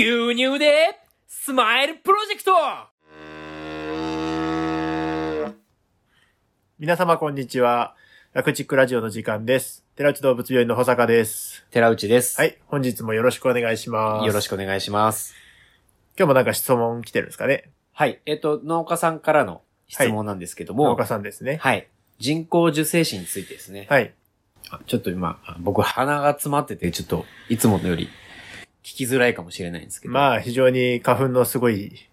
牛乳でスマイルプロジェクト皆様こんにちは。ラクチックラジオの時間です。寺内動物病院の保坂です。寺内です。はい。本日もよろしくお願いします。よろしくお願いします。今日もなんか質問来てるんですかね？はい。えっ、と、農家さんからの質問なんですけども、農家さんですね。はい。人工授精師についてですね。はい。あちょっと今、あ僕鼻が詰まってて、ちょっといつものより聞きづらいかもしれないんですけど。まあ、非常に花粉のすごい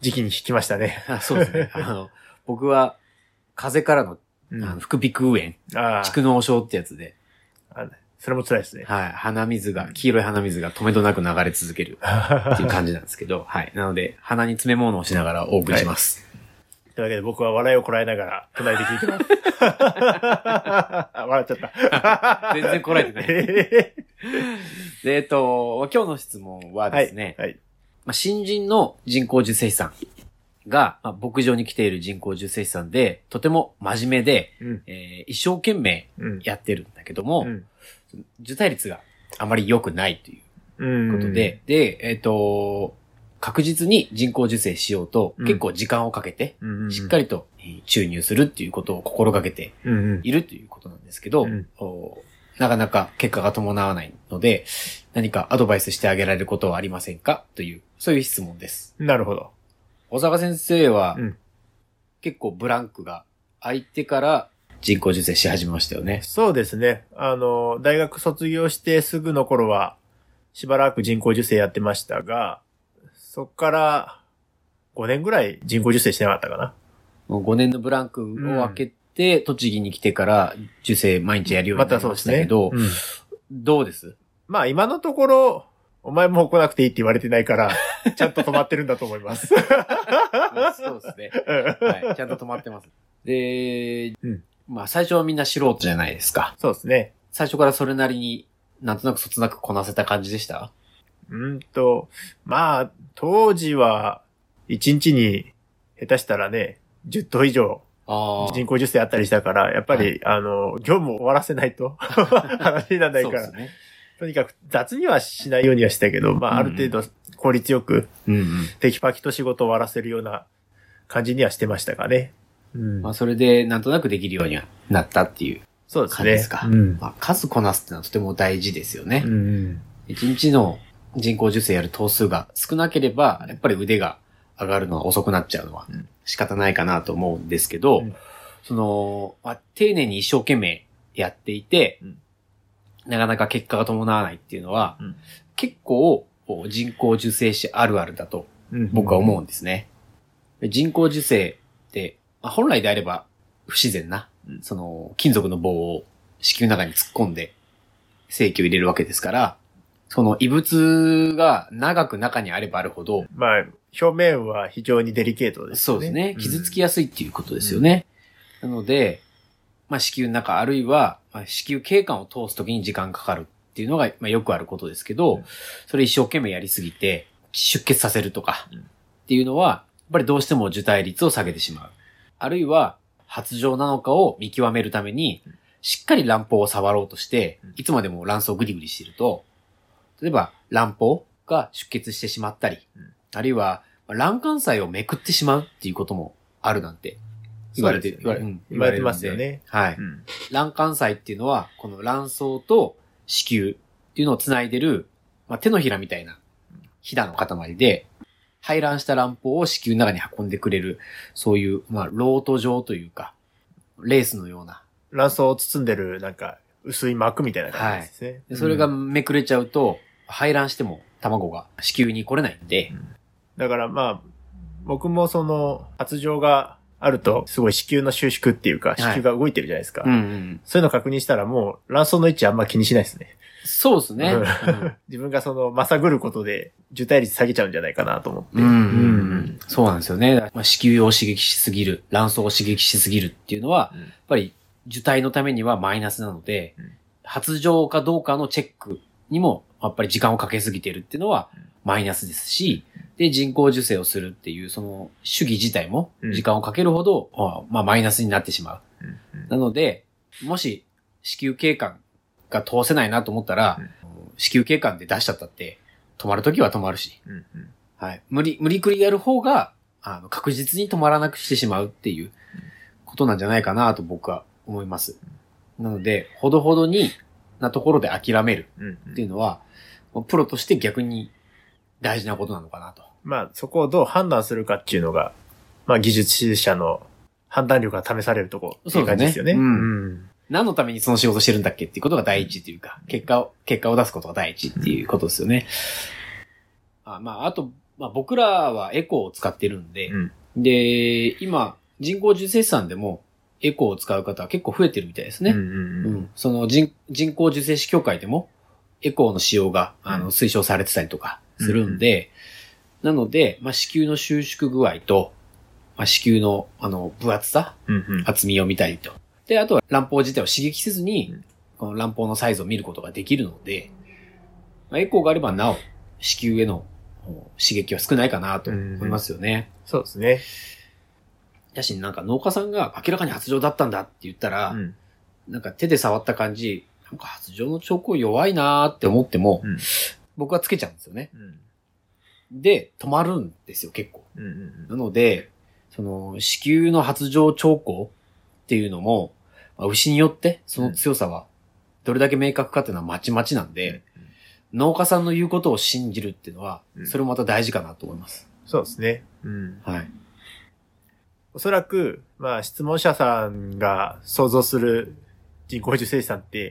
時期に聞きましたね。あそうですね。あの、僕は風邪からのうんあの副鼻腔炎、あ蓄膿症ってやつで、あ、それも辛いですね。はい、鼻水が、黄色い鼻水が止めどなく流れ続ける っていう感じなんですけど、はい。なので、鼻に詰め物をしながらお送りします。というわけで僕は笑いをこらえながら隣で聞いてます。あ 笑っちゃった。全然こらえてないえ で、えっと、今日の質問はーはい。ですね、はい。まあ、新人の人工授精師さんが、まあ、牧場に来ている人工授精師さんで、とても真面目で、うん。えー一生懸命うん。やってるんだけども、うん。受胎率があまり良くないといううん。ことで、で、えっ、と、確実に人工授精しようと、うん結構時間をかけて、うん、しっかりとえー注入するっていうことを心がけてうんうん。いるということなんですけど、うんおなかなか結果が伴わないので、何かアドバイスしてあげられることはありませんか？という、そういう質問です。なるほど。小坂先生は、うん結構ブランクが空いてから人工授精し始めましたよね。そうですね。あの、大学卒業してすぐの頃は、しばらく人工授精やってましたが、そっから5年ぐらい人工授精してなかったかな。もう5年のブランクを空けて、栃木に来てから受精毎日やるようにまなり。ましたけど、うんどうです？まあ今のところ、お前もう来なくていいって言われてないから、ちゃんと止まってるんだと思います。そうですね。うんはい。ちゃんと止まってます。で、うんまあ最初はみんな素人じゃないですか。そうですね。最初からそれなりになんとなくそつなくこなせた感じでした？うんと、まあ、当時は、1日に、下手したらね、10頭以上あ人工授精あったりしたから、やっぱり、あの、業務を終わらせないと 話にならないからね。とにかく雑にはしないようにはしたけど、まあ、ある程度効率よく。テキパキと仕事を終わらせるような感じにはしてましたかね。うんまあそれでなんとなくできるようにはなったっていうそうですね。感じですか。うん。まあ数こなすってのはとても大事ですよね。うん一日の人工授精やる頭数が少なければ、やっぱり腕が上がるのは遅くなっちゃうのはうん仕方ないかなと思うんですけど、うん。その、まあ、丁寧に一生懸命やっていて、うん。なかなか結果が伴わないっていうのは、うん。結構人工授精師あるあるだとうん。僕は思うんですね。で人工授精って、まあ本来であれば不自然な、うん。その金属の棒を子宮の中に突っ込んで精液を入れるわけですから、その異物が長く中にあればあるほど、まあ、表面は非常にデリケートですよね。そうですね。傷つきやすいっていうことですよね。なので、まあ、子宮の中あるいは、まあ、子宮頸管を通すときに時間かかるっていうのが、まあ、よくあることですけど、うんそれ一生懸命やりすぎて、出血させるとかうんっていうのは、やっぱりどうしても受胎率を下げてしまう。あるいは、発情なのかを見極めるために、しっかり卵胞を触ろうとしてうん、いつまでも卵巣をグリグリしてると、例えば卵胞が出血してしまったりうん、あるいは卵管細をめくってしまうっていうこともあるなんて言われて、ね言われうん言われてますよね。はい。うん卵管細っていうのは、この卵巣と子宮っていうのを繋いでる、まあ、手のひらみたいなひだの塊で、排卵した卵胞を子宮の中に運んでくれる、そういう、まあ、ロート状というか、レースのような。卵巣を包んでる、なんか、薄い膜みたいな感じですね。でそれがうんめくれちゃうと、排卵しても卵が子宮に来れないんで、だからまあ、僕もその、発情があると、すごい子宮の収縮っていうか、子宮が動いてるじゃないですか。うんうん。そういうの確認したらもう、卵巣の位置あんま気にしないですね。そうですね。うん 自分がその、まさぐることで、受胎率下げちゃうんじゃないかなと思って。うんうんうんそうなんですよね。まあ、子宮を刺激しすぎる、卵巣を刺激しすぎるっていうのは、うんやっぱり受胎のためにはマイナスなので、うん発情かどうかのチェックにも、やっぱり時間をかけすぎてるっていうのはうん。マイナスですし、で、人工授精をするっていう、その主義自体もうん。時間をかけるほど、あまあマイナスになってしまう。うん。なので、もし子宮頸管が通せないなと思ったら、うん。子宮頸管で出しちゃったって、止まるときは止まるし、うん。うん。はい。無理、無理くりやる方が、あの、確実に止まらなくしてしまうっていうことなんじゃないかなと僕は思います。なので、ほどほどになところで諦めるうんうんっていうのは、プロとして逆に大事なことなのかなと。まあ、そこをどう判断するかっていうのが、まあ、技術者の判断力が試されるとこっていう感じですよね。そうだねうん。何のためにその仕事してるんだっけっていうことが第一っていうか、結果を、結果を出すことが第一っていうことですよね。あまあ、あと、まあ僕らはエコーを使ってるんで、うんで、今、人工受精師さんでもエコーを使う方は結構増えてるみたいですね。うんうんううんんその人人工受精師協会でもエコーの使用が、あの、うん推奨されてたりとかするんで、なので、まあ、子宮の収縮具合と、まあ、子宮の、あの、分厚さうんうん厚みを見たりと。で、あとは卵胞自体を刺激せずにうん、この卵胞のサイズを見ることができるので、まあ、エコーがあればなお、子宮へのお刺激は少ないかなと思いますよね。そうですね。だし、なんか農家さんが明らかに発情だったんだって言ったら、うんなんか手で触った感じ、なんか発情の兆候弱いなーって思っても、うん僕はつけちゃうんですよね。うんで、止まるんですよ、結構。うんうんなので、その、子宮の発情兆候っていうのも、まあ牛によってその強さはどれだけ明確かっていうのはまちまちなんで、農家さんの言うことを信じるっていうのはう、んそれもまた大事かなと思います。そうですね。うん。はい。おそらく、まあ、質問者さんが想像する人工受精師さんって、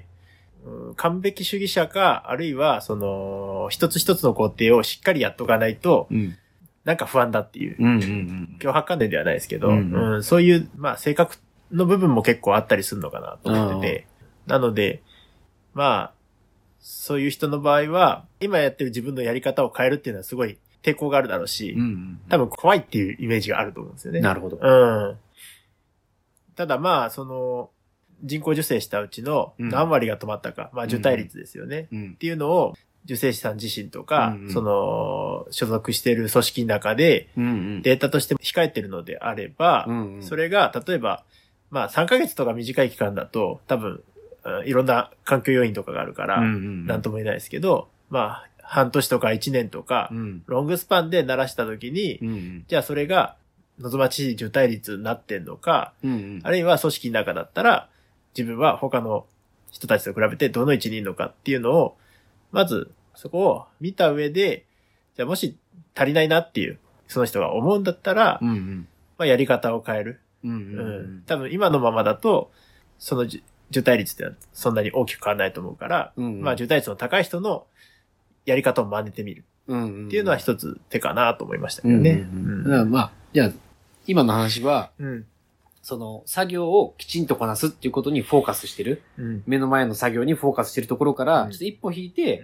うん完璧主義者か、あるいは、その、一つ一つの工程をしっかりやっとかないと、うん。なんか不安だっていう、うんうんうん。脅迫観念ではないですけど、うんうんそういう、まあ、性格の部分も結構あったりするのかなと思ってて、なので、まあ、そういう人の場合は、今やってる自分のやり方を変えるっていうのはすごい抵抗があるだろうし、うんうん。多分怖いっていうイメージがあると思うんですよね。なるほど。うん。ただまあ、その、人工受精したうちのうん何割が止まったか、まあ受胎率ですよね。うんっ。ていうのを、受精師さん自身とか、うんうんその、所属している組織の中でうんうん。データとして控えてるのであれば、うんうん、それが、例えば、まあ3ヶ月とか短い期間だと、多分、うんいろんな環境要因とかがあるから、うんうん、なんとも言えないですけど、まあ、半年とか1年とかう、ん。ロングスパンで鳴らした時に、うんうん。じゃあそれが望ましい受胎率になってんのか、うんうん。あるいは組織の中だったら、自分は他の人たちと比べてどの位置にいるのかっていうのを、まずそこを見た上で、じゃあもし足りないなっていう、その人が思うんだったら、うんうん。まあやり方を変える。うんううんん。多分今のままだと、その受受胎率ってそんなに大きく変わらないと思うから、うんうんまあ受胎率の高い人のやり方を真似てみるうんうん。っていうのは一つ手かなと思いましたけうんうんどね。まあ、じゃあ、今の話は、うん。その、作業をきちんとこなすっていうことにフォーカスしてる。うん。目の前の作業にフォーカスしてるところから、うんちょっと一歩引いてう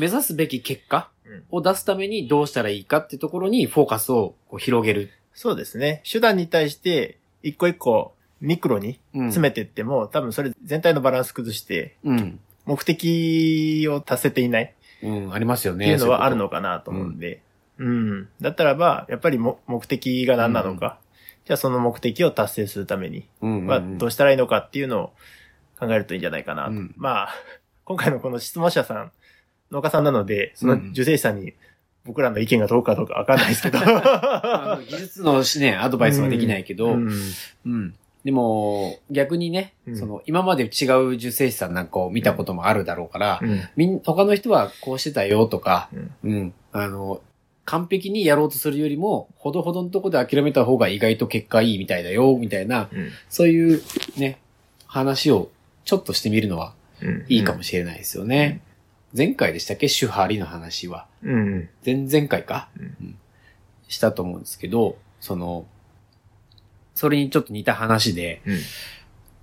ん、目指すべき結果うんを出すためにどうしたらいいかっていうところにフォーカスをこう広げる。そうですね。手段に対して、一個一個ミクロにうん詰めていっても、多分それ全体のバランス崩して、うん。目的を達せていないうん、ありますよね。っていうのはあるのかなと思うんで。うん。だったらば、やっぱりも目的が何なのか。じゃあその目的を達成するためにいうんうんうん。はどうしたらいいのかっていうのを考えるといいんじゃないかなと。うんまあ、今回のこの質問者さん、農家さんなので、その受精師さんに僕らの意見がどうかどうかわかんないですけど。技術のね、アドバイスはできないけど、うんうん。でも、逆にね、うん。その、今まで違う受精師さんなんかを見たこともあるだろうから、うん。みん、他の人はこうしてたよとか、うん。うん。あの、完璧にやろうとするよりも、ほどほどのとこで諦めた方が意外と結果いいみたいだよ、みたいな、うん。そういうね、話をちょっとしてみるのはうん。いいかもしれないですよね。前回でしたっけ？手張りの話は。うん。前々回か、うん。うん。したと思うんですけど、その、それにちょっと似た話で、うん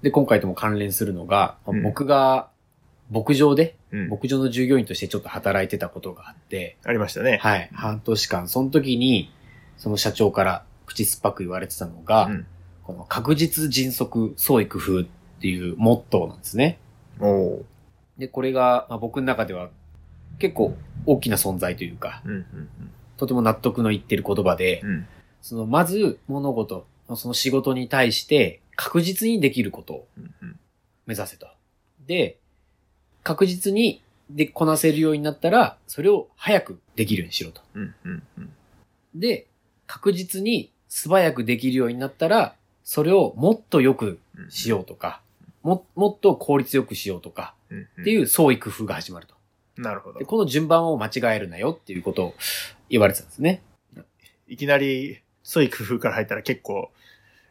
で、今回とも関連するのが、うん僕が牧場で、うん。牧場の従業員としてちょっと働いてたことがあって、ありましたね。はい、半年間、その時に、その社長から口酸っぱく言われてたのが、うんこの確実迅速創意工夫っていうモットーなんですね。おーで、これが、まあ、僕の中では結構大きな存在というか、うん。うんとても納得のいってる言葉で、うん。うん。その、まず物事、その仕事に対して確実にできることを目指せと。で、確実にでこなせるようになったら、それを早くできるようにしろと。で、確実に素早くできるようになったら、それをもっとよくうん。しようとか、も、もっと効率よくしようとか、うん。っていう創意工夫が始まると。うん。なるほどで、。この順番を間違えるなよっていうことを言われてたんですね。いきなり、そういう工夫から入ったら結構、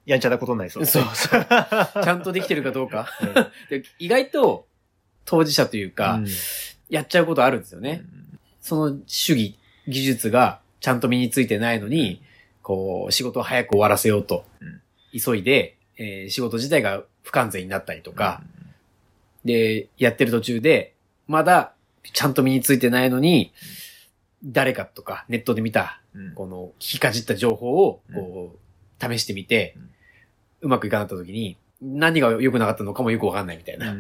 やんちゃなことになりそうですね。そうそう。ちゃんとできてるかどうか。で意外と、当事者というか、うん。やっちゃうことあるんですよね。その主義、技術がちゃんと身についてないのに、こう、仕事を早く終わらせようと。うん、急いで、えー仕事自体が不完全になったりとか、で、やってる途中で、まだちゃんと身についてないのに、誰かとかネットで見た、うん、この聞きかじった情報を、こう、試してみて、うまくいかなかった時に、何が良くなかったのかもよくわかんないみたいな。うん。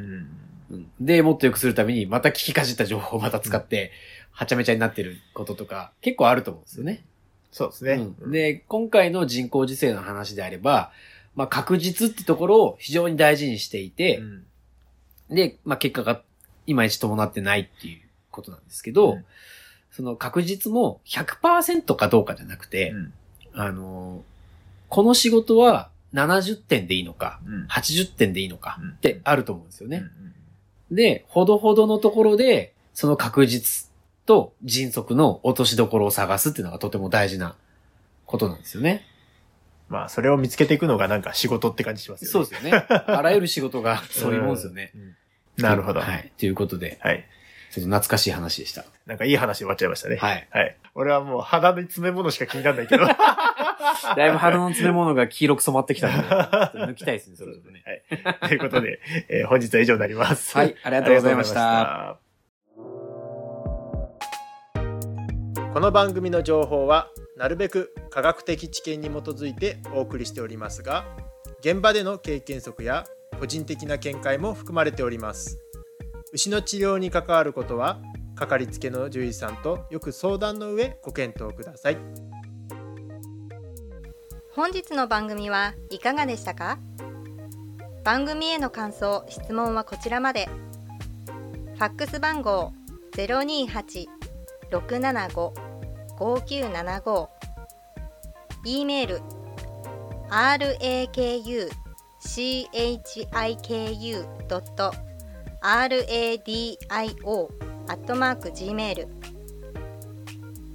うんで、もっと良くするために、また聞きかじった情報をまた使って、はちゃめちゃになってることとか、結構あると思うんですよね。そうですね。うんで、今回の人工授精の話であれば、まあ、確実ってところを非常に大事にしていて、うんで、まあ、結果がいまいち伴ってないっていうことなんですけど、うんその確実も100%かどうかじゃなくて、うんあの、この仕事は70点でいいのか、うん80点でいいのかうんってあると思うんですよね。うんで、ほどほどのところで、その確実と迅速の落としどころを探すっていうのがとても大事なことなんですよね。まあ、それを見つけていくのがなんか仕事って感じしますよね。そうですよね。あらゆる仕事が そういうもんですよね。うん。なるほど。は。い。ということで、はい。ちょっと懐かしい話でした。なんかいい話終わっちゃいましたね。はい。はい。俺はもう鼻の詰め物しか気にならないけど。だいぶ肌の詰め物が黄色く染まってきたので、抜きたいですね、そね。はい。ということで、えー本日は以上になります。はい。ありがとうございましたこの番組の情報はなるべく科学的知見に基づいてお送りしておりますが現場での経験則や個人的な見解も含まれております牛の治療に関わることはかかりつけの獣医さんとよく相談の上ご検討ください本日の番組はいかがでしたか？番組への感想・質問はこちらまで。ファックス番号028-675-5975 e メール rakuchiku.radio アットマーク gmail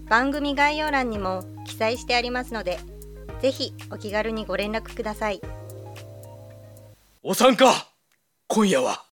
番組概要欄にも記載してありますのでぜひお気軽にご連絡ください。お参加今夜は